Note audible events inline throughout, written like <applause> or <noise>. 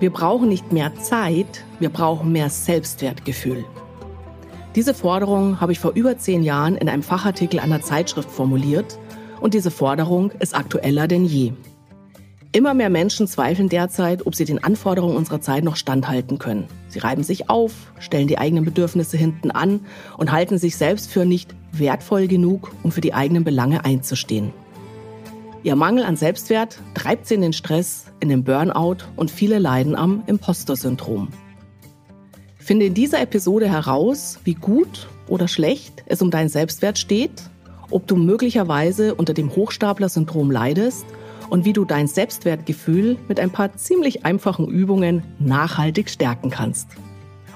Wir brauchen nicht mehr Zeit, wir brauchen mehr Selbstwertgefühl. Diese Forderung habe ich vor über zehn Jahren in einem Fachartikel einer Zeitschrift formuliert und diese Forderung ist aktueller denn je. Immer mehr Menschen zweifeln derzeit, ob sie den Anforderungen unserer Zeit noch standhalten können. Sie reiben sich auf, stellen die eigenen Bedürfnisse hinten an und halten sich selbst für nicht wertvoll genug, um für die eigenen Belange einzustehen. Ihr Mangel an Selbstwert treibt sie in den Stress, in den Burnout und viele leiden am Imposter-Syndrom. Finde in dieser Episode heraus, wie gut oder schlecht es um deinen Selbstwert steht, ob du möglicherweise unter dem Hochstapler-Syndrom leidest und wie du dein Selbstwertgefühl mit ein paar ziemlich einfachen Übungen nachhaltig stärken kannst.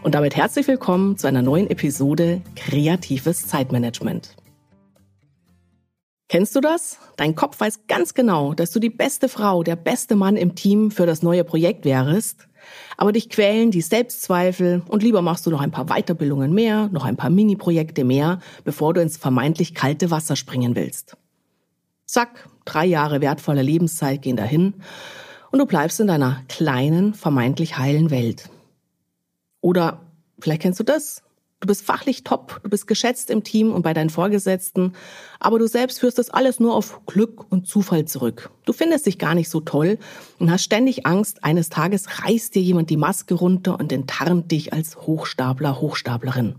Und damit herzlich willkommen zu einer neuen Episode Kreatives Zeitmanagement. Kennst du das? Dein Kopf weiß ganz genau, dass du die beste Frau, der beste Mann im Team für das neue Projekt wärst, aber dich quälen die Selbstzweifel und lieber machst du noch ein paar Weiterbildungen mehr, noch ein paar Mini-Projekte mehr, bevor du ins vermeintlich kalte Wasser springen willst. Zack, drei Jahre wertvoller Lebenszeit gehen dahin und du bleibst in deiner kleinen, vermeintlich heilen Welt. Oder vielleicht kennst du das. Du bist fachlich top, du bist geschätzt im Team und bei deinen Vorgesetzten, aber du selbst führst das alles nur auf Glück und Zufall zurück. Du findest dich gar nicht so toll und hast ständig Angst, eines Tages reißt dir jemand die Maske runter und enttarnt dich als Hochstapler, Hochstaplerin.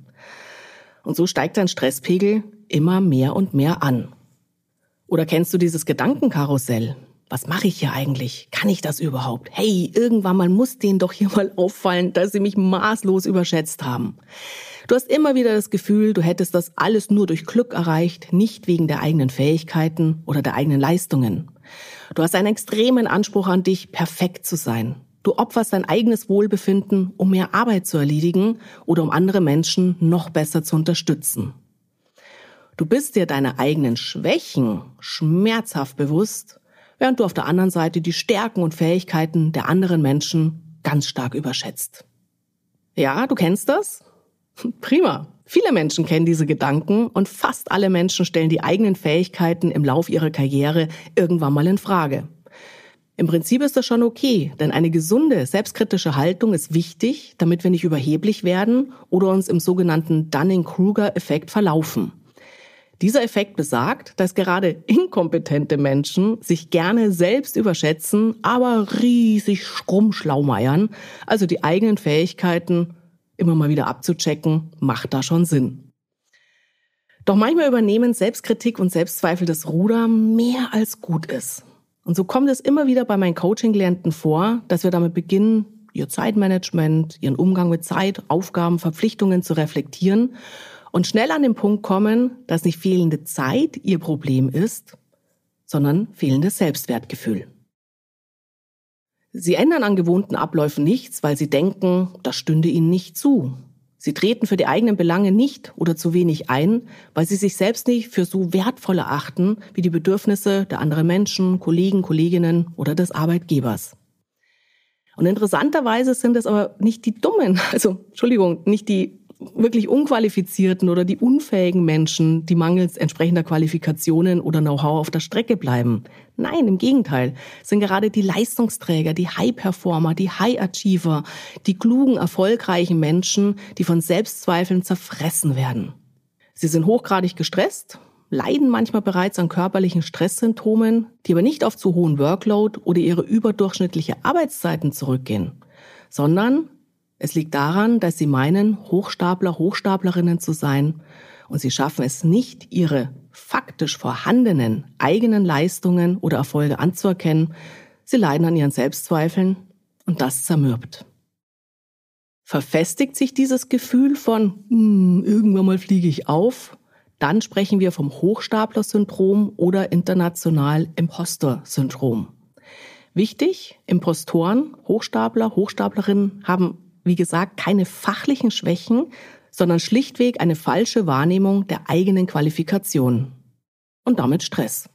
Und so steigt dein Stresspegel immer mehr und mehr an. Oder kennst du dieses Gedankenkarussell? Was mache ich hier eigentlich? Kann ich das überhaupt? Hey, irgendwann mal muss denen doch hier <laughs> mal auffallen, dass sie mich maßlos überschätzt haben. Du hast immer wieder das Gefühl, du hättest das alles nur durch Glück erreicht, nicht wegen der eigenen Fähigkeiten oder der eigenen Leistungen. Du hast einen extremen Anspruch an dich, perfekt zu sein. Du opferst dein eigenes Wohlbefinden, um mehr Arbeit zu erledigen oder um andere Menschen noch besser zu unterstützen. Du bist dir deine eigenen Schwächen schmerzhaft bewusst, während du auf der anderen Seite die Stärken und Fähigkeiten der anderen Menschen ganz stark überschätzt. Ja, du kennst das? <laughs> Prima. Viele Menschen kennen diese Gedanken und fast alle Menschen stellen die eigenen Fähigkeiten im Lauf ihrer Karriere irgendwann mal in Frage. Im Prinzip ist das schon okay, denn eine gesunde, selbstkritische Haltung ist wichtig, damit wir nicht überheblich werden oder uns im sogenannten Dunning-Kruger-Effekt verlaufen. Dieser Effekt besagt, dass gerade inkompetente Menschen sich gerne selbst überschätzen, aber riesig schrummschlaumeiern, also die eigenen Fähigkeiten immer mal wieder abzuchecken, macht da schon Sinn. Doch manchmal übernehmen Selbstkritik und Selbstzweifel das Ruder mehr als gut ist. Und so kommt es immer wieder bei meinen Coaching-Klienten vor, dass wir damit beginnen, ihr Zeitmanagement, ihren Umgang mit Zeit, Aufgaben, Verpflichtungen zu reflektieren und schnell an den Punkt kommen, dass nicht fehlende Zeit ihr Problem ist, sondern fehlendes Selbstwertgefühl. Sie ändern an gewohnten Abläufen nichts, weil sie denken, das stünde ihnen nicht zu. Sie treten für die eigenen Belange nicht oder zu wenig ein, weil sie sich selbst nicht für so wertvoll erachten wie die Bedürfnisse der anderen Menschen, Kollegen, Kolleginnen oder des Arbeitgebers. Und interessanterweise sind es aber nicht die Dummen, <laughs> also Entschuldigung, nicht die wirklich unqualifizierten oder die unfähigen Menschen, die mangels entsprechender Qualifikationen oder Know-how auf der Strecke bleiben. Nein, im Gegenteil, sind gerade die Leistungsträger, die High-Performer, die High-Achiever, die klugen, erfolgreichen Menschen, die von Selbstzweifeln zerfressen werden. Sie sind hochgradig gestresst, leiden manchmal bereits an körperlichen Stresssymptomen, die aber nicht auf zu hohen Workload oder ihre überdurchschnittliche Arbeitszeiten zurückgehen, sondern es liegt daran, dass sie meinen, Hochstapler, Hochstaplerinnen zu sein und sie schaffen es nicht, ihre faktisch vorhandenen eigenen Leistungen oder Erfolge anzuerkennen. Sie leiden an ihren Selbstzweifeln und das zermürbt. Verfestigt sich dieses Gefühl von hm, irgendwann mal fliege ich auf, dann sprechen wir vom Hochstapler-Syndrom oder international Imposter-Syndrom. Wichtig, Impostoren, Hochstapler, Hochstaplerinnen haben wie gesagt, keine fachlichen Schwächen, sondern schlichtweg eine falsche Wahrnehmung der eigenen Qualifikation. Und damit Stress.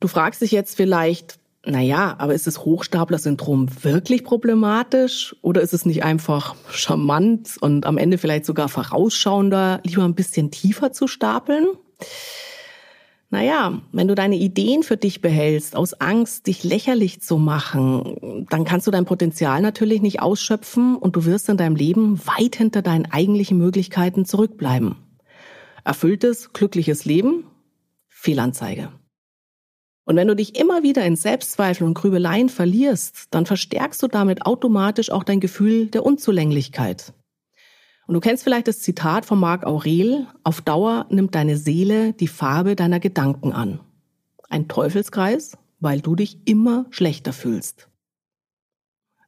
Du fragst dich jetzt vielleicht, na ja, aber ist das Hochstapler-Syndrom wirklich problematisch oder ist es nicht einfach charmant und am Ende vielleicht sogar vorausschauender, lieber ein bisschen tiefer zu stapeln? Naja, wenn du deine Ideen für dich behältst, aus Angst, dich lächerlich zu machen, dann kannst du dein Potenzial natürlich nicht ausschöpfen und du wirst in deinem Leben weit hinter deinen eigentlichen Möglichkeiten zurückbleiben. Erfülltes, glückliches Leben? Fehlanzeige. Und wenn du dich immer wieder in Selbstzweifel und Grübeleien verlierst, dann verstärkst du damit automatisch auch dein Gefühl der Unzulänglichkeit. Und du kennst vielleicht das Zitat von Marc Aurel, auf Dauer nimmt deine Seele die Farbe deiner Gedanken an. Ein Teufelskreis, weil du dich immer schlechter fühlst.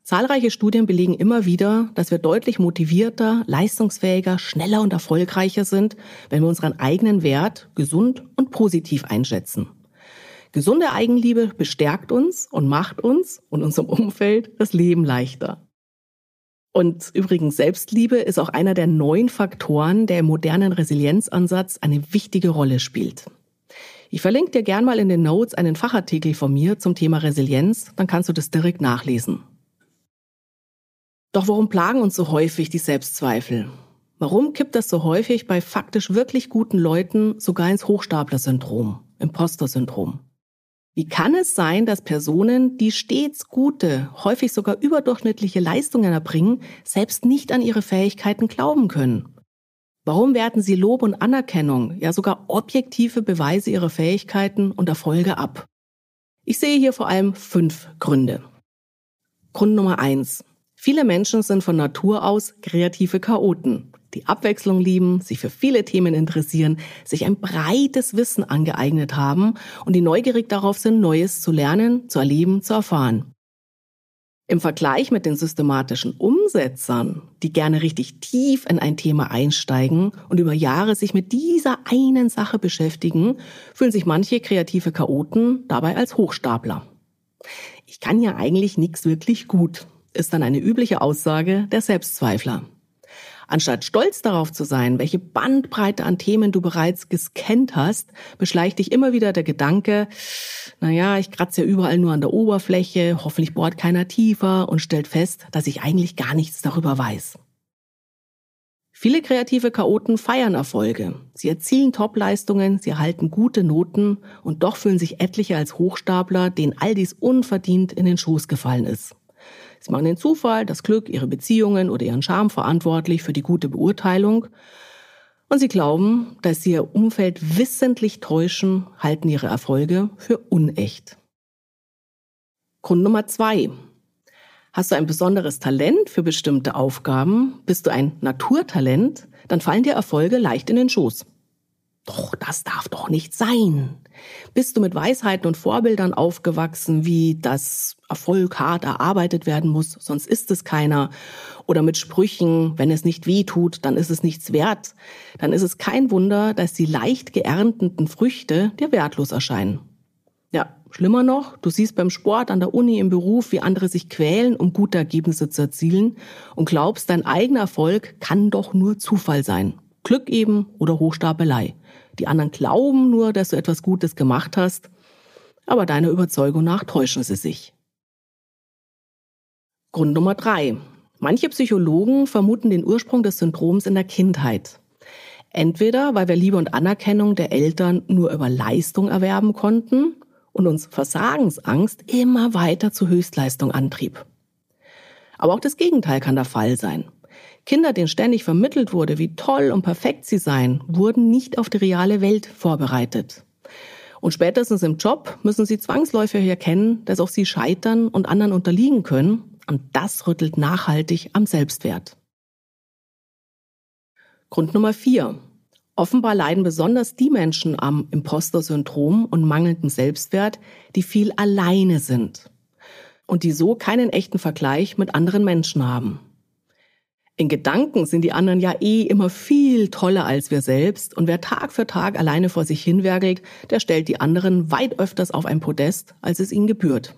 Zahlreiche Studien belegen immer wieder, dass wir deutlich motivierter, leistungsfähiger, schneller und erfolgreicher sind, wenn wir unseren eigenen Wert gesund und positiv einschätzen. Gesunde Eigenliebe bestärkt uns und macht uns und unserem Umfeld das Leben leichter. Und übrigens, Selbstliebe ist auch einer der neun Faktoren, der im modernen Resilienzansatz eine wichtige Rolle spielt. Ich verlinke dir gern mal in den Notes einen Fachartikel von mir zum Thema Resilienz, dann kannst du das direkt nachlesen. Doch warum plagen uns so häufig die Selbstzweifel? Warum kippt das so häufig bei faktisch wirklich guten Leuten sogar ins Hochstapler-Syndrom, Imposter-Syndrom? Wie kann es sein, dass Personen, die stets gute, häufig sogar überdurchschnittliche Leistungen erbringen, selbst nicht an ihre Fähigkeiten glauben können? Warum werten sie Lob und Anerkennung, ja sogar objektive Beweise ihrer Fähigkeiten und Erfolge ab? Ich sehe hier vor allem fünf Gründe. Grund Nummer eins. Viele Menschen sind von Natur aus kreative Chaoten die Abwechslung lieben, sich für viele Themen interessieren, sich ein breites Wissen angeeignet haben und die neugierig darauf sind, Neues zu lernen, zu erleben, zu erfahren. Im Vergleich mit den systematischen Umsetzern, die gerne richtig tief in ein Thema einsteigen und über Jahre sich mit dieser einen Sache beschäftigen, fühlen sich manche kreative Chaoten dabei als Hochstapler. Ich kann ja eigentlich nichts wirklich gut, ist dann eine übliche Aussage der Selbstzweifler. Anstatt stolz darauf zu sein, welche Bandbreite an Themen du bereits gescannt hast, beschleicht dich immer wieder der Gedanke, naja, ich kratze ja überall nur an der Oberfläche, hoffentlich bohrt keiner tiefer und stellt fest, dass ich eigentlich gar nichts darüber weiß. Viele kreative Chaoten feiern Erfolge. Sie erzielen Topleistungen, sie erhalten gute Noten und doch fühlen sich etliche als Hochstapler, denen all dies unverdient in den Schoß gefallen ist. Sie machen den Zufall, das Glück, ihre Beziehungen oder ihren Charme verantwortlich für die gute Beurteilung. Und sie glauben, dass sie ihr Umfeld wissentlich täuschen, halten ihre Erfolge für unecht. Grund Nummer zwei. Hast du ein besonderes Talent für bestimmte Aufgaben? Bist du ein Naturtalent? Dann fallen dir Erfolge leicht in den Schoß. Doch, das darf doch nicht sein. Bist du mit Weisheiten und Vorbildern aufgewachsen, wie das Erfolg hart erarbeitet werden muss, sonst ist es keiner, oder mit Sprüchen, wenn es nicht weh tut, dann ist es nichts wert, dann ist es kein Wunder, dass die leicht geernteten Früchte dir wertlos erscheinen. Ja, schlimmer noch, du siehst beim Sport, an der Uni, im Beruf, wie andere sich quälen, um gute Ergebnisse zu erzielen und glaubst, dein eigener Erfolg kann doch nur Zufall sein. Glück eben oder Hochstapelei. Die anderen glauben nur, dass du etwas Gutes gemacht hast, aber deiner Überzeugung nach täuschen sie sich. Grund Nummer drei. Manche Psychologen vermuten den Ursprung des Syndroms in der Kindheit. Entweder weil wir Liebe und Anerkennung der Eltern nur über Leistung erwerben konnten und uns Versagensangst immer weiter zur Höchstleistung antrieb. Aber auch das Gegenteil kann der Fall sein. Kinder, denen ständig vermittelt wurde, wie toll und perfekt sie seien, wurden nicht auf die reale Welt vorbereitet. Und spätestens im Job müssen sie zwangsläufig erkennen, dass auch sie scheitern und anderen unterliegen können. Und das rüttelt nachhaltig am Selbstwert. Grund Nummer vier. Offenbar leiden besonders die Menschen am Imposter-Syndrom und mangelndem Selbstwert, die viel alleine sind und die so keinen echten Vergleich mit anderen Menschen haben. In Gedanken sind die anderen ja eh immer viel toller als wir selbst und wer Tag für Tag alleine vor sich hinwerkelt, der stellt die anderen weit öfters auf ein Podest, als es ihnen gebührt.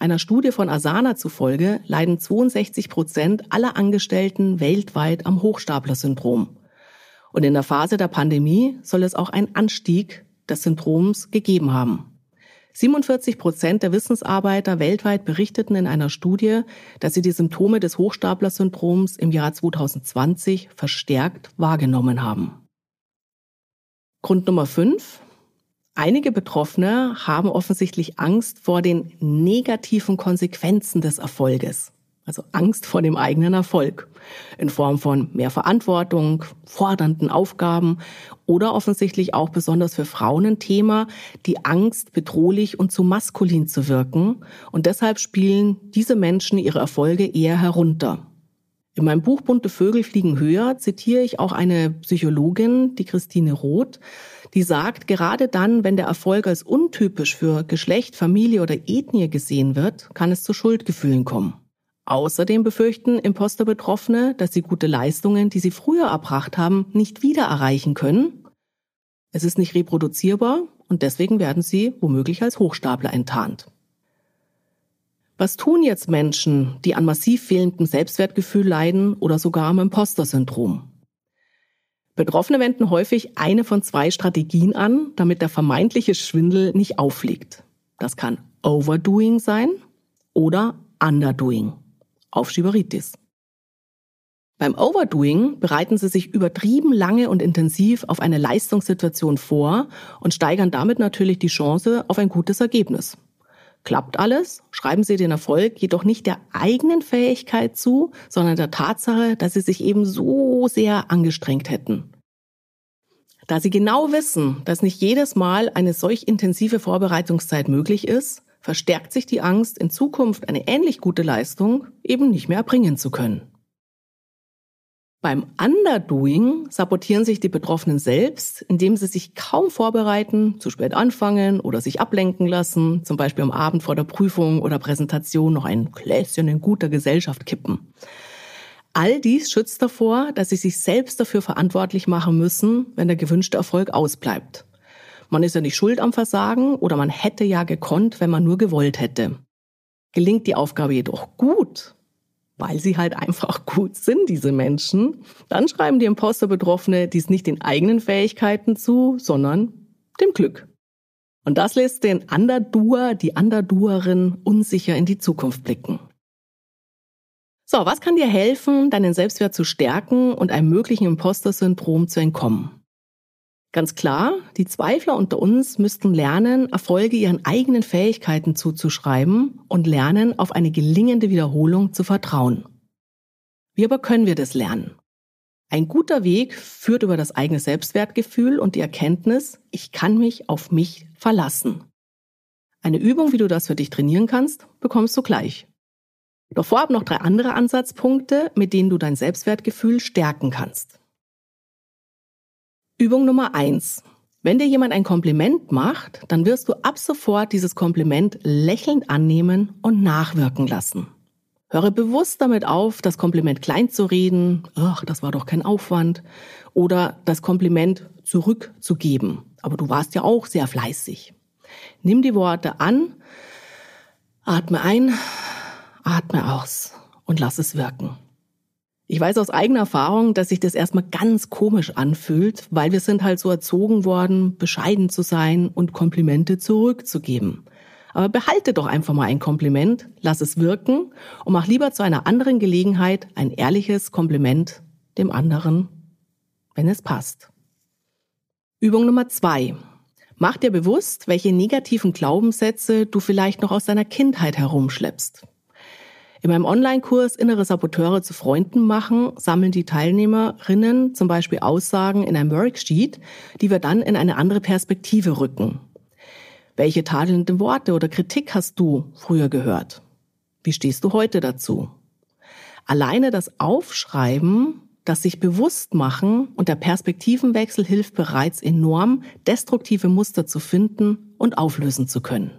Einer Studie von Asana zufolge leiden 62 Prozent aller Angestellten weltweit am Hochstapler-Syndrom. Und in der Phase der Pandemie soll es auch einen Anstieg des Syndroms gegeben haben. 47 Prozent der Wissensarbeiter weltweit berichteten in einer Studie, dass sie die Symptome des Hochstapler-Syndroms im Jahr 2020 verstärkt wahrgenommen haben. Grund Nummer 5. Einige Betroffene haben offensichtlich Angst vor den negativen Konsequenzen des Erfolges. Also Angst vor dem eigenen Erfolg in Form von mehr Verantwortung, fordernden Aufgaben oder offensichtlich auch besonders für Frauen ein Thema, die Angst, bedrohlich und zu maskulin zu wirken. Und deshalb spielen diese Menschen ihre Erfolge eher herunter. In meinem Buch Bunte Vögel fliegen höher zitiere ich auch eine Psychologin, die Christine Roth, die sagt, gerade dann, wenn der Erfolg als untypisch für Geschlecht, Familie oder Ethnie gesehen wird, kann es zu Schuldgefühlen kommen. Außerdem befürchten Imposter-Betroffene, dass sie gute Leistungen, die sie früher erbracht haben, nicht wieder erreichen können. Es ist nicht reproduzierbar und deswegen werden sie womöglich als Hochstapler enttarnt. Was tun jetzt Menschen, die an massiv fehlendem Selbstwertgefühl leiden oder sogar am Imposter-Syndrom? Betroffene wenden häufig eine von zwei Strategien an, damit der vermeintliche Schwindel nicht auffliegt. Das kann Overdoing sein oder Underdoing. Aufschieberitis. Beim Overdoing bereiten sie sich übertrieben lange und intensiv auf eine Leistungssituation vor und steigern damit natürlich die Chance auf ein gutes Ergebnis. Klappt alles, schreiben Sie den Erfolg jedoch nicht der eigenen Fähigkeit zu, sondern der Tatsache, dass Sie sich eben so sehr angestrengt hätten. Da Sie genau wissen, dass nicht jedes Mal eine solch intensive Vorbereitungszeit möglich ist, verstärkt sich die Angst, in Zukunft eine ähnlich gute Leistung eben nicht mehr erbringen zu können. Beim Underdoing sabotieren sich die Betroffenen selbst, indem sie sich kaum vorbereiten, zu spät anfangen oder sich ablenken lassen, zum Beispiel am Abend vor der Prüfung oder Präsentation noch ein Gläschen in guter Gesellschaft kippen. All dies schützt davor, dass sie sich selbst dafür verantwortlich machen müssen, wenn der gewünschte Erfolg ausbleibt. Man ist ja nicht schuld am Versagen oder man hätte ja gekonnt, wenn man nur gewollt hätte. Gelingt die Aufgabe jedoch gut, weil sie halt einfach gut sind, diese Menschen, dann schreiben die Imposter-Betroffene dies nicht den eigenen Fähigkeiten zu, sondern dem Glück. Und das lässt den Underdoer, die Underdoerin unsicher in die Zukunft blicken. So, was kann dir helfen, deinen Selbstwert zu stärken und einem möglichen Imposter-Syndrom zu entkommen? Ganz klar, die Zweifler unter uns müssten lernen, Erfolge ihren eigenen Fähigkeiten zuzuschreiben und lernen, auf eine gelingende Wiederholung zu vertrauen. Wie aber können wir das lernen? Ein guter Weg führt über das eigene Selbstwertgefühl und die Erkenntnis, ich kann mich auf mich verlassen. Eine Übung, wie du das für dich trainieren kannst, bekommst du gleich. Doch vorab noch drei andere Ansatzpunkte, mit denen du dein Selbstwertgefühl stärken kannst. Übung Nummer eins. Wenn dir jemand ein Kompliment macht, dann wirst du ab sofort dieses Kompliment lächelnd annehmen und nachwirken lassen. Höre bewusst damit auf, das Kompliment klein zu reden, ach, das war doch kein Aufwand, oder das Kompliment zurückzugeben. Aber du warst ja auch sehr fleißig. Nimm die Worte an, atme ein, atme aus und lass es wirken. Ich weiß aus eigener Erfahrung, dass sich das erstmal ganz komisch anfühlt, weil wir sind halt so erzogen worden, bescheiden zu sein und Komplimente zurückzugeben. Aber behalte doch einfach mal ein Kompliment, lass es wirken und mach lieber zu einer anderen Gelegenheit ein ehrliches Kompliment dem anderen, wenn es passt. Übung Nummer zwei. Mach dir bewusst, welche negativen Glaubenssätze du vielleicht noch aus deiner Kindheit herumschleppst. In meinem Online-Kurs Innere Saboteure zu Freunden machen sammeln die Teilnehmerinnen zum Beispiel Aussagen in einem Worksheet, die wir dann in eine andere Perspektive rücken. Welche tadelnden Worte oder Kritik hast du früher gehört? Wie stehst du heute dazu? Alleine das Aufschreiben, das sich bewusst machen und der Perspektivenwechsel hilft bereits enorm, destruktive Muster zu finden und auflösen zu können.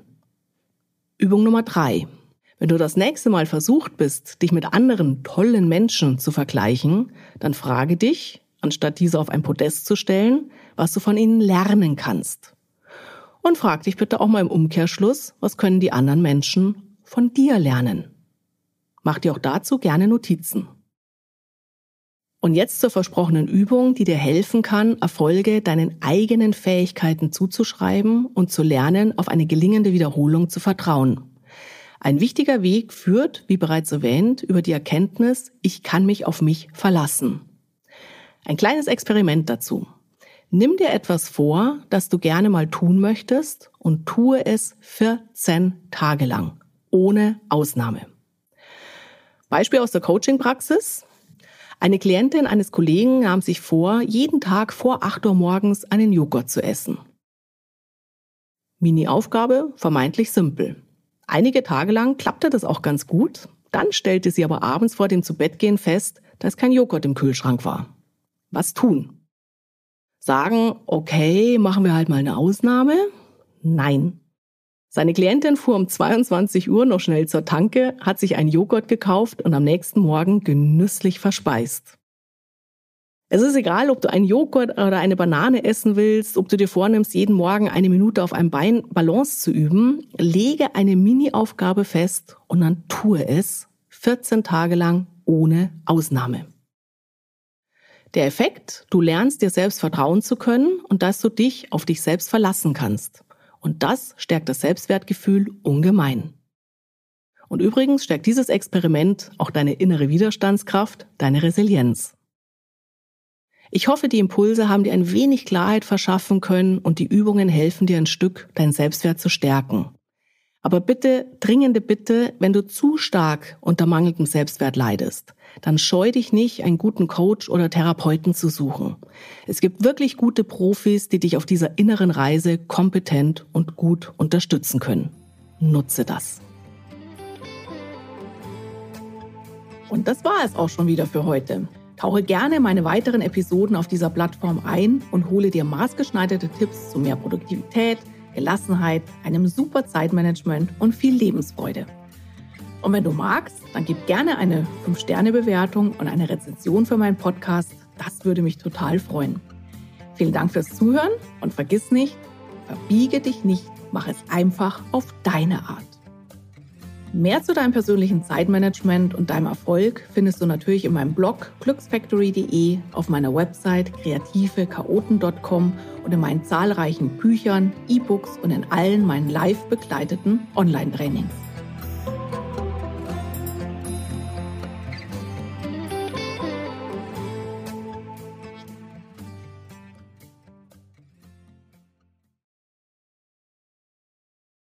Übung Nummer drei. Wenn du das nächste Mal versucht bist, dich mit anderen tollen Menschen zu vergleichen, dann frage dich, anstatt diese auf ein Podest zu stellen, was du von ihnen lernen kannst. Und frag dich bitte auch mal im Umkehrschluss, was können die anderen Menschen von dir lernen. Mach dir auch dazu gerne Notizen. Und jetzt zur versprochenen Übung, die dir helfen kann, Erfolge deinen eigenen Fähigkeiten zuzuschreiben und zu lernen, auf eine gelingende Wiederholung zu vertrauen. Ein wichtiger Weg führt, wie bereits erwähnt, über die Erkenntnis, ich kann mich auf mich verlassen. Ein kleines Experiment dazu. Nimm dir etwas vor, das du gerne mal tun möchtest und tue es 14 Tage lang, ohne Ausnahme. Beispiel aus der Coaching-Praxis. Eine Klientin eines Kollegen nahm sich vor, jeden Tag vor 8 Uhr morgens einen Joghurt zu essen. Mini-Aufgabe, vermeintlich simpel. Einige Tage lang klappte das auch ganz gut. Dann stellte sie aber abends vor dem Zubettgehen fest, dass kein Joghurt im Kühlschrank war. Was tun? sagen, okay, machen wir halt mal eine Ausnahme? Nein. Seine Klientin fuhr um 22 Uhr noch schnell zur Tanke, hat sich einen Joghurt gekauft und am nächsten Morgen genüsslich verspeist. Es ist egal, ob du einen Joghurt oder eine Banane essen willst, ob du dir vornimmst, jeden Morgen eine Minute auf einem Bein Balance zu üben. Lege eine Mini-Aufgabe fest und dann tue es 14 Tage lang ohne Ausnahme. Der Effekt, du lernst dir selbst vertrauen zu können und dass du dich auf dich selbst verlassen kannst. Und das stärkt das Selbstwertgefühl ungemein. Und übrigens stärkt dieses Experiment auch deine innere Widerstandskraft, deine Resilienz. Ich hoffe, die Impulse haben dir ein wenig Klarheit verschaffen können und die Übungen helfen dir ein Stück, deinen Selbstwert zu stärken. Aber bitte, dringende Bitte, wenn du zu stark unter mangelndem Selbstwert leidest, dann scheu dich nicht, einen guten Coach oder Therapeuten zu suchen. Es gibt wirklich gute Profis, die dich auf dieser inneren Reise kompetent und gut unterstützen können. Nutze das. Und das war es auch schon wieder für heute. Tauche gerne meine weiteren Episoden auf dieser Plattform ein und hole dir maßgeschneiderte Tipps zu mehr Produktivität, Gelassenheit, einem super Zeitmanagement und viel Lebensfreude. Und wenn du magst, dann gib gerne eine 5-Sterne-Bewertung und eine Rezension für meinen Podcast. Das würde mich total freuen. Vielen Dank fürs Zuhören und vergiss nicht, verbiege dich nicht, mach es einfach auf deine Art. Mehr zu deinem persönlichen Zeitmanagement und deinem Erfolg findest du natürlich in meinem Blog glücksfactory.de, auf meiner Website kreativechaoten.com und in meinen zahlreichen Büchern, E-Books und in allen meinen live begleiteten Online-Trainings.